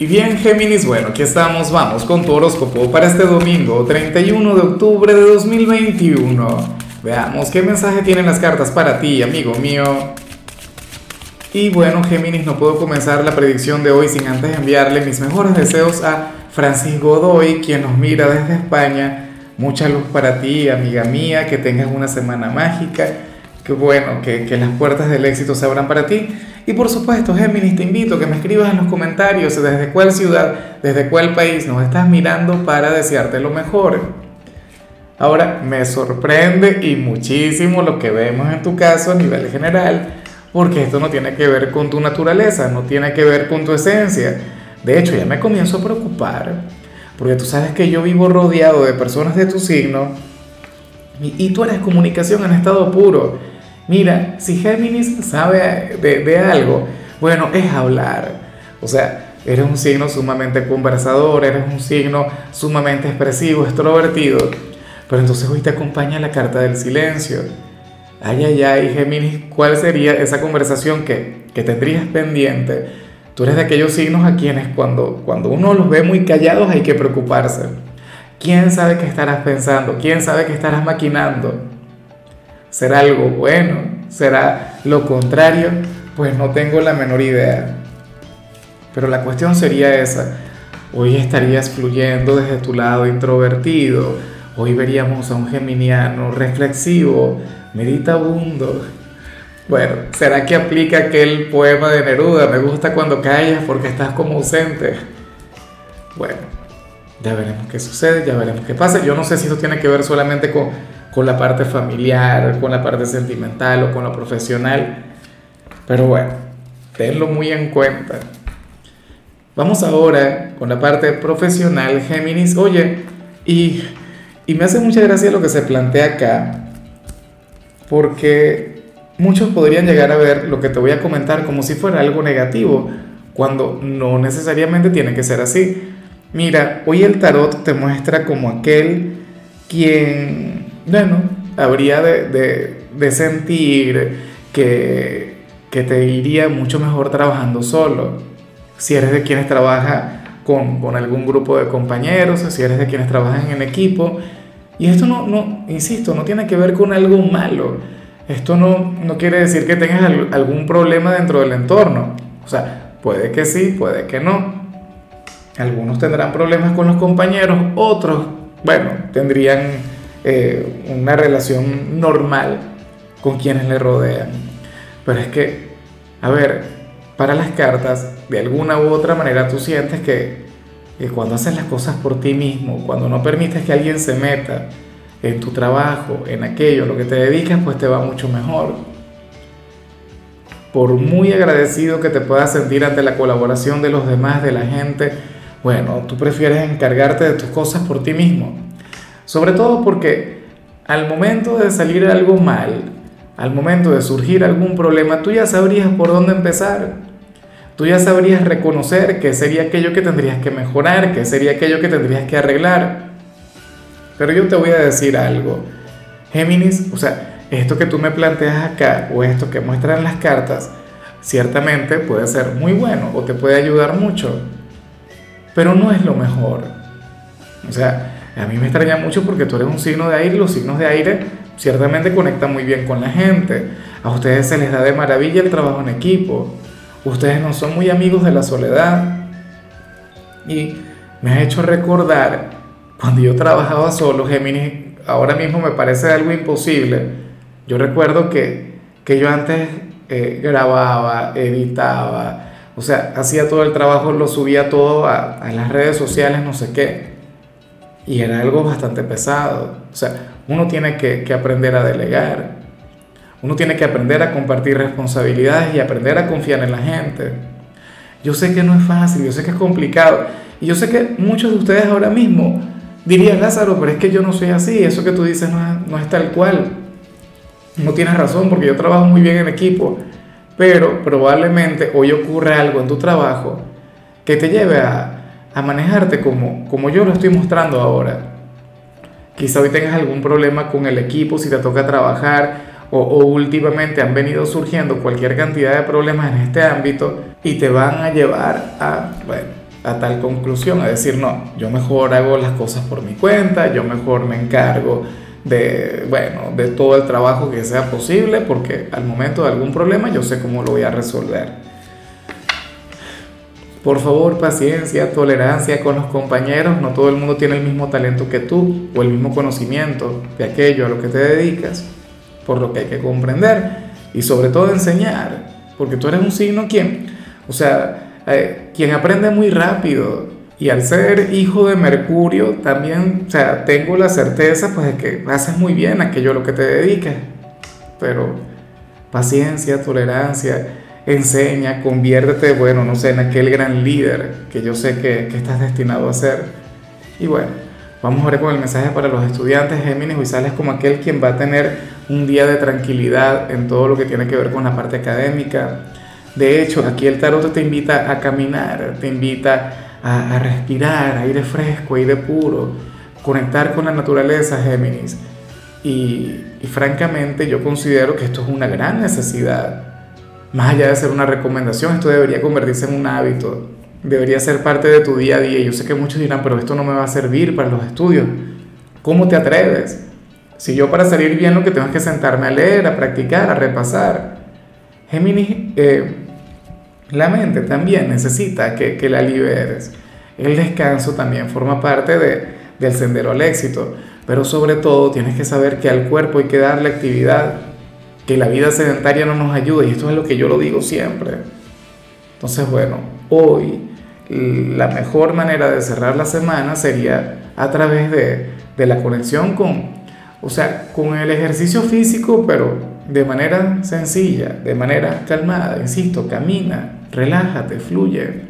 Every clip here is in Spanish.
Y bien, Géminis, bueno, aquí estamos, vamos con tu horóscopo para este domingo, 31 de octubre de 2021. Veamos qué mensaje tienen las cartas para ti, amigo mío. Y bueno, Géminis, no puedo comenzar la predicción de hoy sin antes enviarle mis mejores deseos a Francis Godoy, quien nos mira desde España. Mucha luz para ti, amiga mía, que tengas una semana mágica, que bueno, que, que las puertas del éxito se abran para ti. Y por supuesto, Géminis, te invito a que me escribas en los comentarios desde cuál ciudad, desde cuál país nos estás mirando para desearte lo mejor. Ahora, me sorprende y muchísimo lo que vemos en tu caso a nivel general, porque esto no tiene que ver con tu naturaleza, no tiene que ver con tu esencia. De hecho, ya me comienzo a preocupar, porque tú sabes que yo vivo rodeado de personas de tu signo y, y tú eres comunicación en estado puro. Mira, si Géminis sabe de, algo, bueno, es hablar. O sea, eres un signo sumamente conversador, eres un signo sumamente expresivo, extrovertido. Pero entonces hoy te acompaña la carta del silencio. Ay, ay, ay, Géminis, ¿cuál sería esa conversación que, que tendrías pendiente? Tú eres de aquellos signos a quienes cuando, cuando uno los ve muy callados hay que preocuparse. ¿Quién sabe qué estarás pensando? ¿Quién sabe qué estarás maquinando? ¿Será algo bueno? ¿Será lo contrario? Pues no tengo la menor idea. Pero la cuestión sería esa. Hoy estarías fluyendo desde tu lado introvertido. Hoy veríamos a un geminiano reflexivo, meditabundo. Bueno, ¿será que aplica aquel poema de Neruda? Me gusta cuando callas porque estás como ausente. Bueno, ya veremos qué sucede, ya veremos qué pasa. Yo no sé si eso tiene que ver solamente con con la parte familiar, con la parte sentimental o con lo profesional. Pero bueno, tenlo muy en cuenta. Vamos ahora con la parte profesional, Géminis. Oye, y, y me hace mucha gracia lo que se plantea acá, porque muchos podrían llegar a ver lo que te voy a comentar como si fuera algo negativo, cuando no necesariamente tiene que ser así. Mira, hoy el tarot te muestra como aquel quien bueno, habría de, sentir que, que, te iría mucho mejor trabajando solo. Si eres de quienes trabaja con, con, algún grupo de compañeros, si eres de quienes trabajan en equipo. Y esto no, no, insisto, no tiene que ver con algo malo. Esto no, no quiere decir que tengas algún problema dentro del entorno. O sea, puede que sí, puede que no. Algunos tendrán problemas con los compañeros, otros, bueno, tendrían eh, una relación normal con quienes le rodean. Pero es que, a ver, para las cartas, de alguna u otra manera tú sientes que, que cuando haces las cosas por ti mismo, cuando no permites que alguien se meta en tu trabajo, en aquello, lo que te dedicas, pues te va mucho mejor. Por muy agradecido que te puedas sentir ante la colaboración de los demás, de la gente, bueno, tú prefieres encargarte de tus cosas por ti mismo. Sobre todo porque al momento de salir algo mal, al momento de surgir algún problema, tú ya sabrías por dónde empezar. Tú ya sabrías reconocer qué sería aquello que tendrías que mejorar, qué sería aquello que tendrías que arreglar. Pero yo te voy a decir algo. Géminis, o sea, esto que tú me planteas acá o esto que muestran las cartas, ciertamente puede ser muy bueno o te puede ayudar mucho, pero no es lo mejor. O sea, a mí me extraña mucho porque tú eres un signo de aire y los signos de aire ciertamente conectan muy bien con la gente. A ustedes se les da de maravilla el trabajo en equipo. Ustedes no son muy amigos de la soledad. Y me ha hecho recordar cuando yo trabajaba solo, Géminis, ahora mismo me parece algo imposible. Yo recuerdo que, que yo antes eh, grababa, editaba, o sea, hacía todo el trabajo, lo subía todo a, a las redes sociales, no sé qué y era algo bastante pesado. O sea, uno tiene que, aprender a delegar, uno tiene que aprender a compartir responsabilidades y aprender a confiar en la gente. Yo sé que no es fácil, yo sé que es complicado y yo sé que muchos de ustedes ahora mismo dirían, Lázaro, pero es que yo no soy así, eso que tú dices no es, no es tal cual. No tienes razón porque yo trabajo muy bien en equipo, pero probablemente hoy ocurre algo en tu trabajo que te lleve a, a manejarte como, como yo lo estoy mostrando ahora. Quizá hoy tengas algún problema con el equipo, si te toca trabajar o, o, últimamente han venido surgiendo cualquier cantidad de problemas en este ámbito y te van a llevar a, bueno, a tal conclusión, a decir, no, yo mejor hago las cosas por mi cuenta, yo mejor me encargo de, bueno, de todo el trabajo que sea posible, porque al momento de algún problema yo sé cómo lo voy a resolver. Por favor, paciencia, tolerancia con los compañeros. No todo el mundo tiene el mismo talento que tú o el mismo conocimiento de aquello a lo que te dedicas, por lo que hay que comprender y sobre todo enseñar, porque tú eres un signo quien, o sea, eh, quien aprende muy rápido. Y al ser hijo de Mercurio, también, o sea, tengo la certeza pues de que haces muy bien aquello a lo que te dedicas. Pero paciencia, tolerancia, enseña, conviértete, bueno, no sé, en aquel gran líder que yo sé que, que estás destinado a ser. Y bueno, vamos a ver con el mensaje para los estudiantes Géminis. Hoy sales como aquel quien va a tener un día de tranquilidad en todo lo que tiene que ver con la parte académica. De hecho, aquí el tarot te invita a caminar, te invita a, a respirar aire fresco, aire puro, conectar con la naturaleza, Géminis. Y francamente yo considero que esto es una gran necesidad más allá de ser una recomendación, esto debería convertirse en un hábito, debería ser parte de tu día a día. Yo sé que muchos dirán, pero esto no me va a servir para los estudios. ¿Cómo te atreves? Si yo para salir bien lo que tengo es que sentarme a leer, a practicar, a repasar. Géminis, eh, la mente también necesita que, que, la liberes. El descanso también forma parte de, del sendero al éxito, pero sobre todo tienes que saber que al cuerpo hay que darle actividad que la vida sedentaria no nos ayuda y esto es lo que yo lo digo siempre. Entonces, bueno, hoy la mejor manera de cerrar la semana sería a través de, de la conexión con, o sea, con el ejercicio físico, pero de manera sencilla, de manera calmada, insisto, camina, relájate, fluye.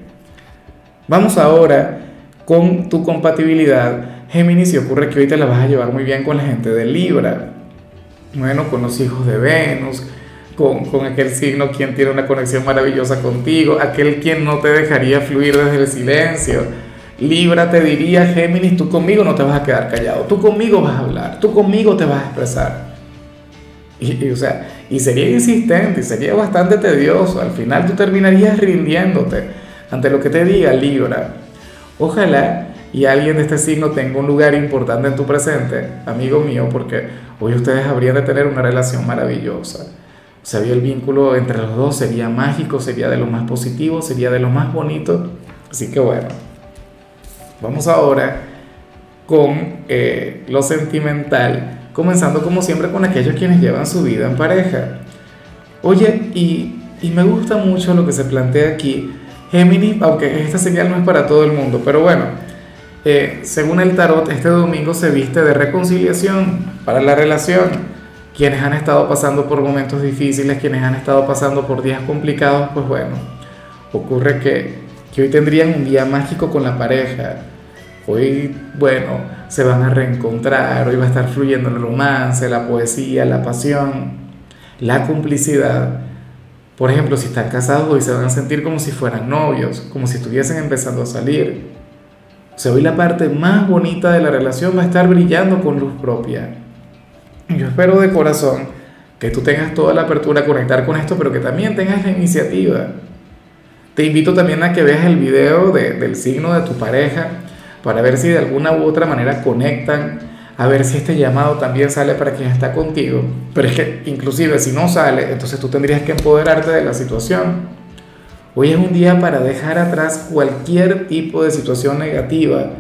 Vamos ahora con tu compatibilidad. Géminis, si ocurre que hoy te la vas a llevar muy bien con la gente de Libra bueno, con los hijos de Venus, con, con, aquel signo quien tiene una conexión maravillosa contigo, aquel quien no te dejaría fluir desde el silencio. Libra te diría, Géminis, tú conmigo no te vas a quedar callado, tú conmigo vas a hablar, tú conmigo te vas a expresar. Y, o sea, y sería insistente, y sería bastante tedioso. Al final tú terminarías rindiéndote ante lo que te diga Libra. Ojalá y alguien de este signo tenga un lugar importante en tu presente, amigo mío, porque hoy ustedes habrían de tener una relación maravillosa. O sea, el vínculo entre los dos sería mágico, sería de lo más positivo, sería de lo más bonito. Así que bueno, vamos ahora con eh, lo sentimental, comenzando como siempre con aquellos quienes llevan su vida en pareja. Oye, y, y me gusta mucho lo que se plantea aquí. Géminis, aunque esta señal no es para todo el mundo, pero bueno, eh, según el tarot, este domingo se viste de reconciliación para la relación. Quienes han estado pasando por momentos difíciles, quienes han estado pasando por días complicados, pues bueno, ocurre que, que hoy tendrían un día mágico con la pareja. Hoy, bueno, se van a reencontrar, hoy va a estar fluyendo el romance, la poesía, la pasión, la complicidad. Por ejemplo, si están casados, hoy se van a sentir como si fueran novios, como si estuviesen empezando a salir. O sea, hoy la parte más bonita de la relación va a estar brillando con luz propia. Yo espero de corazón que tú tengas toda la apertura a conectar con esto, pero que también tengas la iniciativa. Te invito también a que veas el video de, del signo de tu pareja para ver si de alguna u otra manera conectan, a ver si este llamado también sale para quien está contigo. Pero es que inclusive si no sale, entonces tú tendrías que empoderarte de la situación. Hoy es un día para dejar atrás cualquier tipo de situación negativa.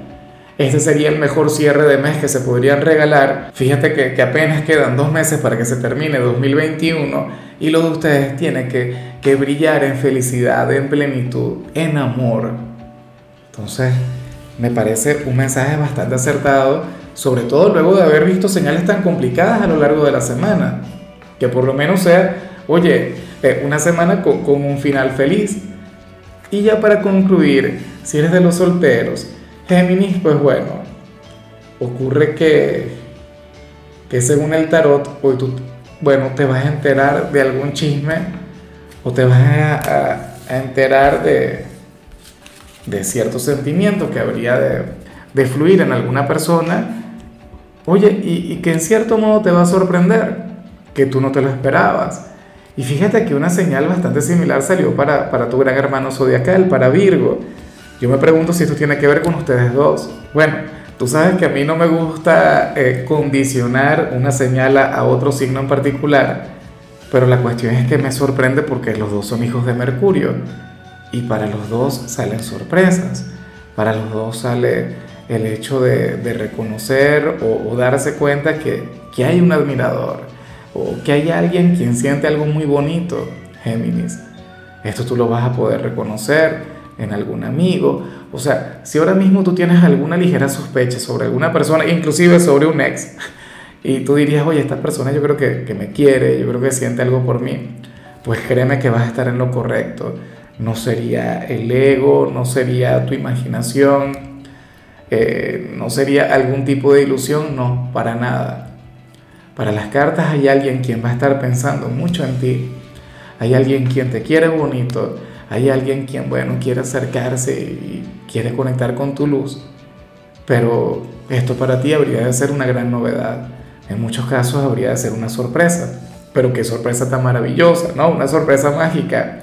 Este sería el mejor cierre de mes que se podrían regalar. Fíjate que, que apenas quedan dos meses para que se termine 2021 y lo de ustedes tiene que, que brillar en felicidad, en plenitud, en amor. Entonces, me parece un mensaje bastante acertado, sobre todo luego de haber visto señales tan complicadas a lo largo de la semana. Que por lo menos sea, oye, eh, una semana con, con, un final feliz. Y ya para concluir, si eres de los solteros, Géminis, pues bueno, ocurre que, que según el tarot, hoy tú, bueno, te vas a enterar de algún chisme o te vas a enterar de, de cierto sentimiento que habría de, de, fluir en alguna persona, oye, y, y que en cierto modo te va a sorprender, que tú no te lo esperabas. Y fíjate que una señal bastante similar salió para, para tu gran hermano zodiacal, para Virgo. yo me pregunto si esto tiene que ver con ustedes dos. Bueno, tú sabes que a mí no me gusta eh, condicionar una señal a otro signo en particular, pero la cuestión es que me sorprende porque los dos son hijos de Mercurio y para los dos salen sorpresas, para los dos sale el hecho de, reconocer o, darse cuenta que, que hay un admirador o que hay alguien quien siente algo muy bonito, Géminis. Esto tú lo vas a poder reconocer en algún amigo. O sea, si ahora mismo tú tienes alguna ligera sospecha sobre alguna persona, inclusive sobre un ex, y tú dirías, oye, esta persona yo creo que, me quiere, yo creo que siente algo por mí, pues créeme que vas a estar en lo correcto. No sería el ego, no sería tu imaginación, eh, no sería algún tipo de ilusión, no, para nada. Para las cartas hay alguien quien va a estar pensando mucho en ti, hay alguien quien te quiere bonito, hay alguien quien, bueno, quiere acercarse y quiere conectar con tu luz, pero esto para ti habría de ser una gran novedad. En muchos casos habría de ser una sorpresa, pero qué sorpresa tan maravillosa, ¿no? Una sorpresa mágica.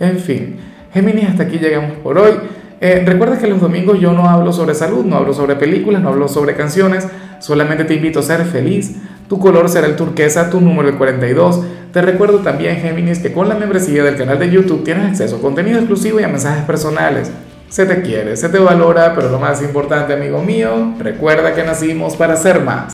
En fin, Géminis, hasta aquí llegamos por hoy. Eh, recuerda que los domingos yo no hablo sobre salud, no hablo sobre películas, no hablo sobre canciones, solamente te invito a ser feliz. Tu color será el turquesa, tu número el 42. Te recuerdo también, Géminis, que con la membresía del canal de YouTube tienes acceso a contenido exclusivo y a mensajes personales. Se te quiere, se te valora, pero lo más importante, amigo mío, recuerda que nacimos para ser más.